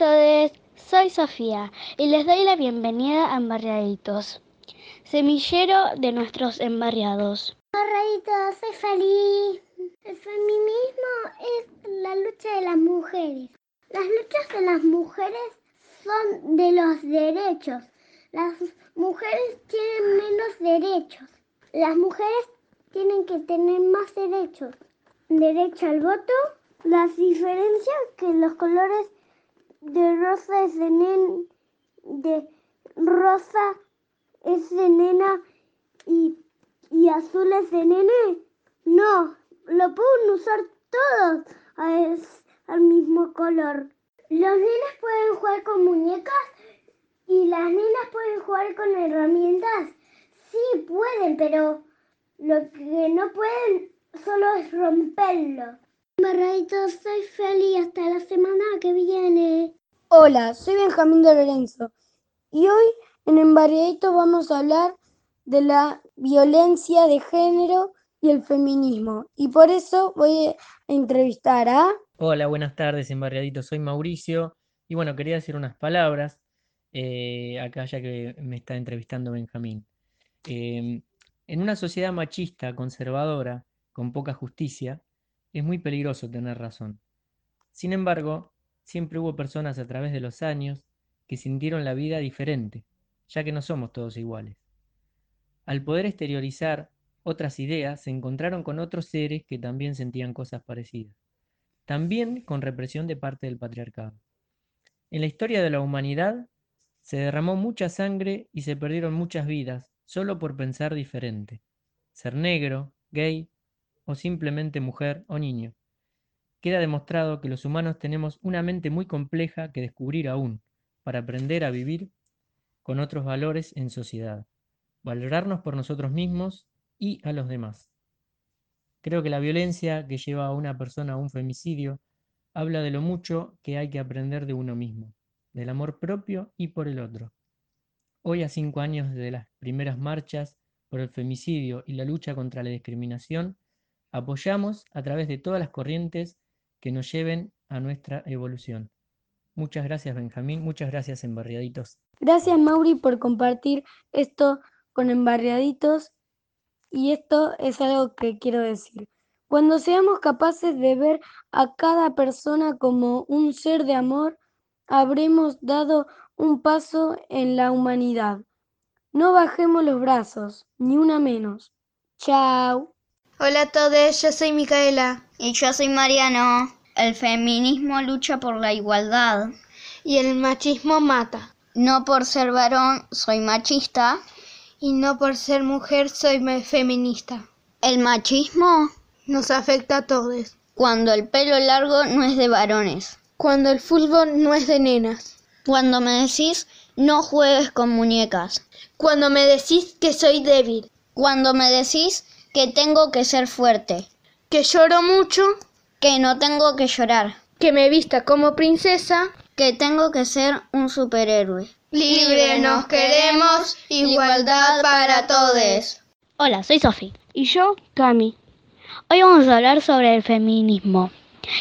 Todos, soy Sofía y les doy la bienvenida a Embarriaditos, semillero de nuestros embarriados. Embarriaditos, soy feliz. El feminismo es la lucha de las mujeres. Las luchas de las mujeres son de los derechos. Las mujeres tienen menos derechos. Las mujeres tienen que tener más derechos. Derecho al voto, las diferencias que los colores de rosa es de nen, de rosa es de nena y, y azul es de nene. No, lo pueden usar todos al mismo color. Los nenes pueden jugar con muñecas y las nenas pueden jugar con herramientas. Sí, pueden, pero lo que no pueden solo es romperlo. Barradito, soy feliz hasta la semana que viene. Hola, soy Benjamín de Lorenzo y hoy en Embarriadito vamos a hablar de la violencia de género y el feminismo. Y por eso voy a entrevistar a... Hola, buenas tardes, Embarriadito. Soy Mauricio y bueno, quería decir unas palabras eh, acá ya que me está entrevistando Benjamín. Em, en una sociedad machista, conservadora, con poca justicia, es muy peligroso tener razón. Sin embargo, siempre hubo personas a través de los años que sintieron la vida diferente, ya que no somos todos iguales. Al poder exteriorizar otras ideas, se encontraron con otros seres que también sentían cosas parecidas, también con represión de parte del patriarcado. En la historia de la humanidad se derramó mucha sangre y se perdieron muchas vidas solo por pensar diferente, ser negro, gay o simplemente mujer o niño. Queda demostrado que los humanos tenemos una mente muy compleja que descubrir aún para aprender a vivir con otros valores en sociedad, valorarnos por nosotros mismos y a los demás. Creo que la violencia que lleva a una persona a un femicidio habla de lo mucho que hay que aprender de uno mismo, del amor propio y por el otro. Hoy, a cinco años de las primeras marchas por el femicidio y la lucha contra la discriminación, apoyamos a través de todas las corrientes que nos lleven a nuestra evolución. Muchas gracias Benjamín, muchas gracias Embarriaditos. Gracias Mauri por compartir esto con Embarriaditos y esto es algo que quiero decir. Cuando seamos capaces de ver a cada persona como un ser de amor, habremos dado un paso en la humanidad. No bajemos los brazos, ni una menos. Chao. Hola a todos, yo soy Micaela. Y yo soy Mariano. El feminismo lucha por la igualdad. Y el machismo mata. No por ser varón soy machista y no por ser mujer soy feminista. El machismo nos afecta a todos. Cuando el pelo largo no es de varones. Cuando el fútbol no es de nenas. Cuando me decís no juegues con muñecas. Cuando me decís que soy débil. Cuando me decís que tengo que ser fuerte. Que lloro mucho. Que no tengo que llorar. Que me vista como princesa. Que tengo que ser un superhéroe. Libre nos queremos, igualdad para todos. Hola, soy Sofi. Y yo, Cami. Hoy vamos a hablar sobre el feminismo.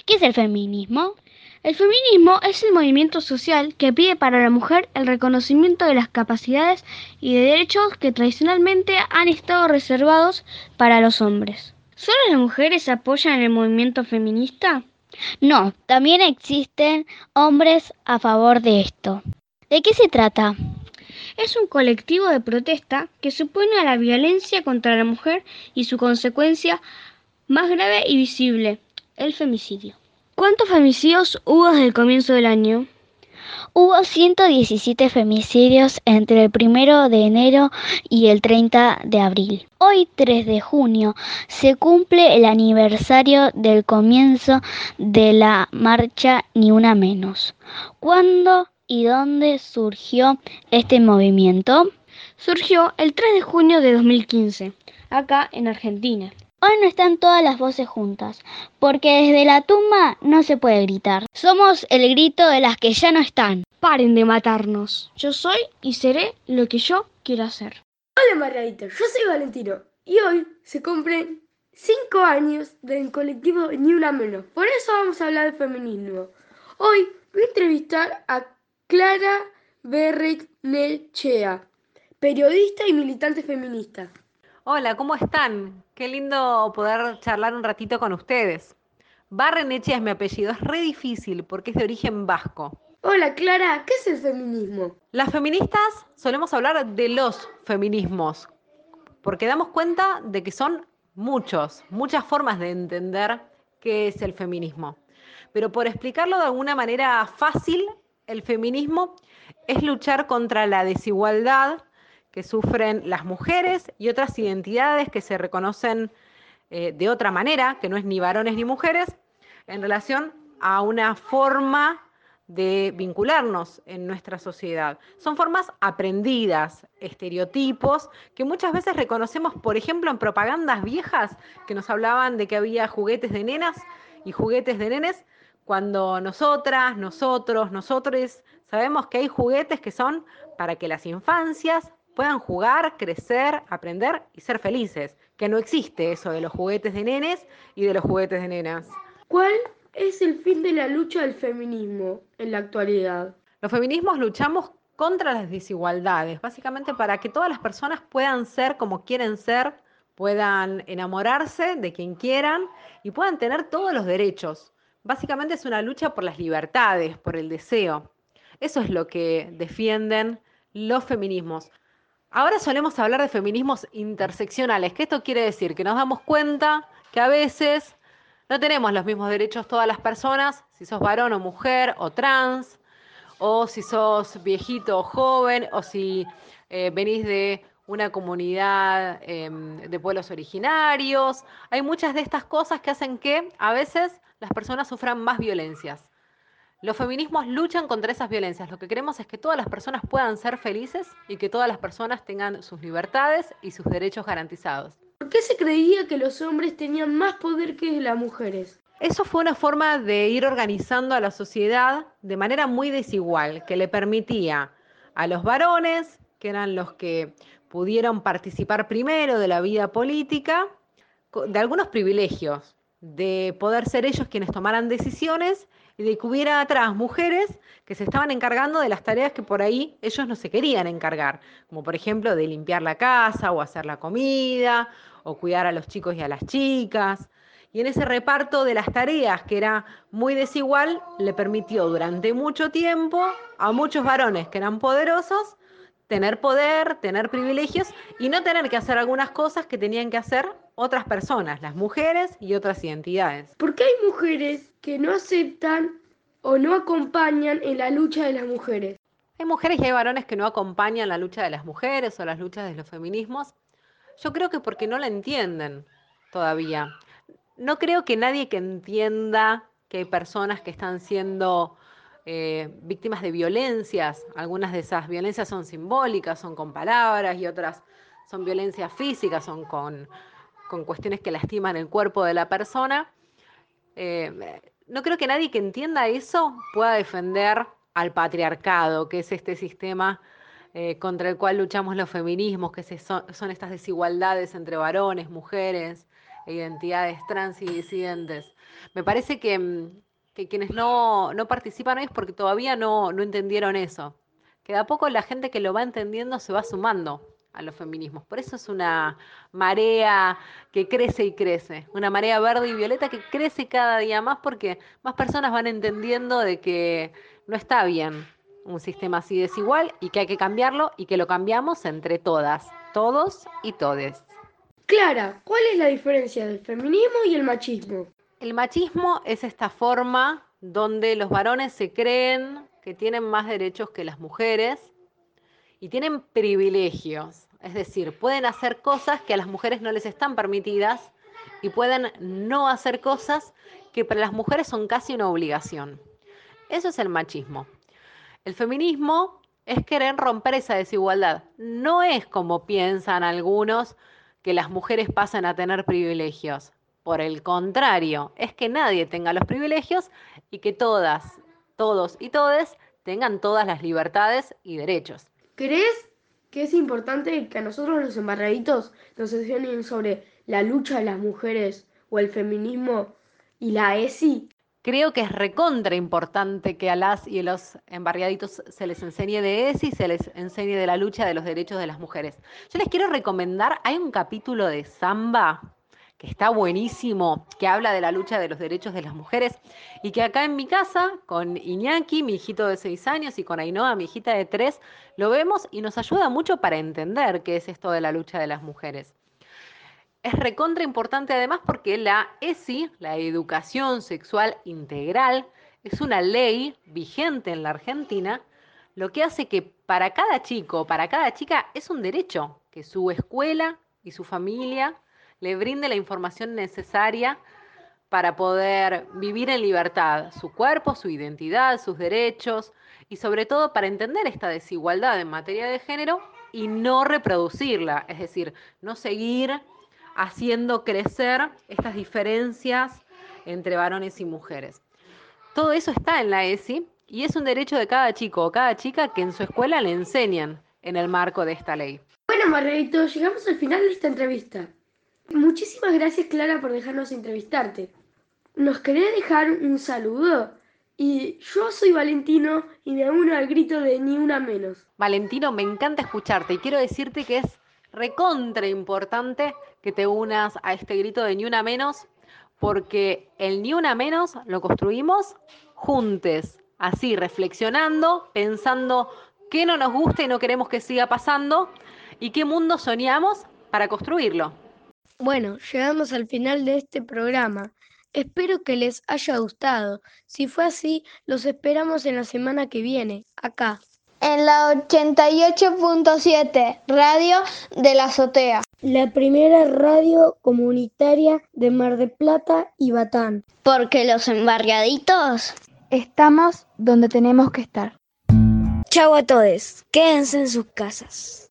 ¿Qué es el feminismo? El feminismo es el movimiento social que pide para la mujer el reconocimiento de las capacidades y de derechos que tradicionalmente han estado reservados para los hombres. ¿Solo las mujeres apoyan el movimiento feminista? No, también existen hombres a favor de esto. ¿De qué se trata? Es un colectivo de protesta que se opone a la violencia contra la mujer y su consecuencia más grave y visible, el femicidio. ¿Cuántos femicidios hubo desde el comienzo del año? Hubo 117 femicidios entre el 1 de enero y el 30 de abril. Hoy, 3 de junio, se cumple el aniversario del comienzo de la marcha Ni Una Menos. ¿Cuándo y dónde surgió este movimiento? Surgió el 3 de junio de 2015, acá en Argentina. Hoy no están todas las voces juntas, porque desde la tumba no se puede gritar. Somos el grito de las que ya no están. Paren de matarnos. Yo soy y seré lo que yo quiero hacer. Hola Margarita, yo soy Valentino y hoy se cumplen 5 años del colectivo Ni Una Menos. Por eso vamos a hablar de feminismo. Hoy Voy a entrevistar a Clara Nechea, periodista y militante feminista. Hola, ¿cómo están? Qué lindo poder charlar un ratito con ustedes. Barrenechea es mi apellido, es re difícil porque es de origen vasco. Hola Clara, ¿qué es el feminismo? Las feministas solemos hablar de los feminismos, porque damos cuenta de que son muchos, muchas formas de entender qué es el feminismo. Pero por explicarlo de alguna manera fácil, el feminismo es luchar contra la desigualdad que sufren las mujeres y otras identidades que se reconocen eh, de otra manera, que no es ni varones ni mujeres, en relación a una forma de vincularnos en nuestra sociedad. Son formas aprendidas, estereotipos, que muchas veces reconocemos, por ejemplo, en propagandas viejas que nos hablaban de que había juguetes de nenas y juguetes de nenes, cuando nosotras, nosotros, nosotros sabemos que hay juguetes que son para que las infancias puedan jugar, crecer, aprender y ser felices, que no existe eso de los juguetes de nenes y de los juguetes de nenas. ¿Cuál es el fin de la lucha del feminismo en la actualidad? Los feminismos luchamos contra las desigualdades, básicamente para que todas las personas puedan ser como quieren ser, puedan enamorarse de quien quieran y puedan tener todos los derechos. Básicamente es una lucha por las libertades, por el deseo. Eso es lo que defienden los feminismos. Ahora solemos hablar de feminismos interseccionales, que esto quiere decir que nos damos cuenta que a veces no tenemos los mismos derechos todas las personas, si sos varón o mujer o trans, o si sos viejito o joven, o si eh, venís de una comunidad em, de pueblos originarios. Hay muchas de estas cosas que hacen que a veces las personas sufran más violencias. Los feminismos luchan contra esas violencias. Lo que queremos es que todas las personas puedan ser felices y que todas las personas tengan sus libertades y sus derechos garantizados. ¿Por qué se creía que los hombres tenían más poder que las mujeres? Eso fue una forma de ir organizando a la sociedad de manera muy desigual, que le permitía a los varones, que eran los que pudieron participar primero de la vida política, de algunos privilegios, de poder ser ellos quienes tomaran decisiones y de que hubiera atrás mujeres que se estaban encargando de las tareas que por ahí ellos no se querían encargar, como por ejemplo de limpiar la casa o hacer la comida o cuidar a los chicos y a las chicas. Y en ese reparto de las tareas, que era muy desigual, le permitió durante mucho tiempo a muchos varones que eran poderosos tener poder, tener privilegios y no tener que hacer algunas cosas que tenían que hacer otras personas, las mujeres y otras identidades. ¿Por qué hay mujeres que no aceptan o no acompañan en la lucha de las mujeres? Hay mujeres y hay varones que no acompañan la lucha de las mujeres o las luchas de los feminismos yo creo que porque no la entienden todavía. No creo que nadie que entienda que hay personas que están siendo eh, víctimas de violencias, algunas de esas violencias son simbólicas, son con palabras y otras son violencias físicas, son con, cuestiones que lastiman el cuerpo de la persona. Eh, no creo que nadie que entienda eso pueda defender al patriarcado, que es este sistema eh, contra el cual luchamos los feminismos, que son, estas desigualdades entre varones, mujeres, identidades trans y disidentes. Me parece mm, que, quienes no, no, participan hoy es porque todavía no, no entendieron eso. Que de a poco la gente que lo va entendiendo se va sumando a los feminismos. Por eso es una marea que crece y crece, una marea verde y violeta que crece cada día más porque más personas van entendiendo de que no está bien un sistema así desigual y que hay que cambiarlo y que lo cambiamos entre todas, todos y todes. Clara, ¿cuál es la diferencia del feminismo y el machismo? El machismo es esta forma donde los varones se creen que tienen más derechos que las mujeres y tienen privilegios, es decir, pueden hacer cosas que a las mujeres no les están permitidas y pueden no hacer cosas que para las mujeres son casi una obligación. Eso es el machismo. El feminismo es querer romper esa desigualdad. No es como piensan algunos que las mujeres pasan a tener privilegios. Por el contrario, es que nadie tenga los privilegios y que todas, todos y todes tengan todas las libertades y derechos. ¿Crees que es importante que a nosotros los embarraditos nos enseñen sobre la lucha de las mujeres o el feminismo y la ESI? creo que es recontra importante que a las y a los embarriaditos se les enseñe de eso y se les enseñe de la lucha de los derechos de las mujeres. Yo les quiero recomendar, hay un capítulo de Samba que está buenísimo, que habla de la lucha de los derechos de las mujeres y que acá en mi casa, con Iñaki, mi hijito de seis años, y con Ainhoa, mi hijita de tres, lo vemos y nos ayuda mucho para entender qué es esto de la lucha de las mujeres. Es recontra importante además porque la ESI, la Educación Sexual Integral, es una ley vigente en la Argentina, lo que hace que para cada chico, para cada chica, es un derecho que su escuela y su familia le brinde la información necesaria para poder vivir en libertad su cuerpo, su identidad, sus derechos y sobre todo para entender esta desigualdad en materia de género y no reproducirla, es decir, no seguir haciendo crecer estas diferencias entre varones y mujeres. Todo eso está en la ESI y es un derecho de cada chico o cada chica que en su escuela le enseñan en el marco de esta ley. Bueno, Margarito, llegamos al final de esta entrevista. Muchísimas gracias, Clara, por dejarnos entrevistarte. ¿Nos querés dejar un saludo? Y yo soy Valentino y me uno al grito de ni una menos. Valentino, me encanta escucharte y quiero decirte que es recontra importante que te unas a este grito de ni una menos, porque el ni una menos lo construimos juntos, así, reflexionando, pensando qué no nos gusta y no queremos que siga pasando y qué mundo soñamos para construirlo. Bueno, llegamos al final de este programa. Espero que les haya gustado. Si fue así, los esperamos en la semana que viene, acá. En la 88.7, Radio de la Azotea. La primera radio comunitaria de Mar de Plata y Batán. Porque los embarriaditos Estamos donde tenemos que estar. Chau a todos. Quédense en sus casas.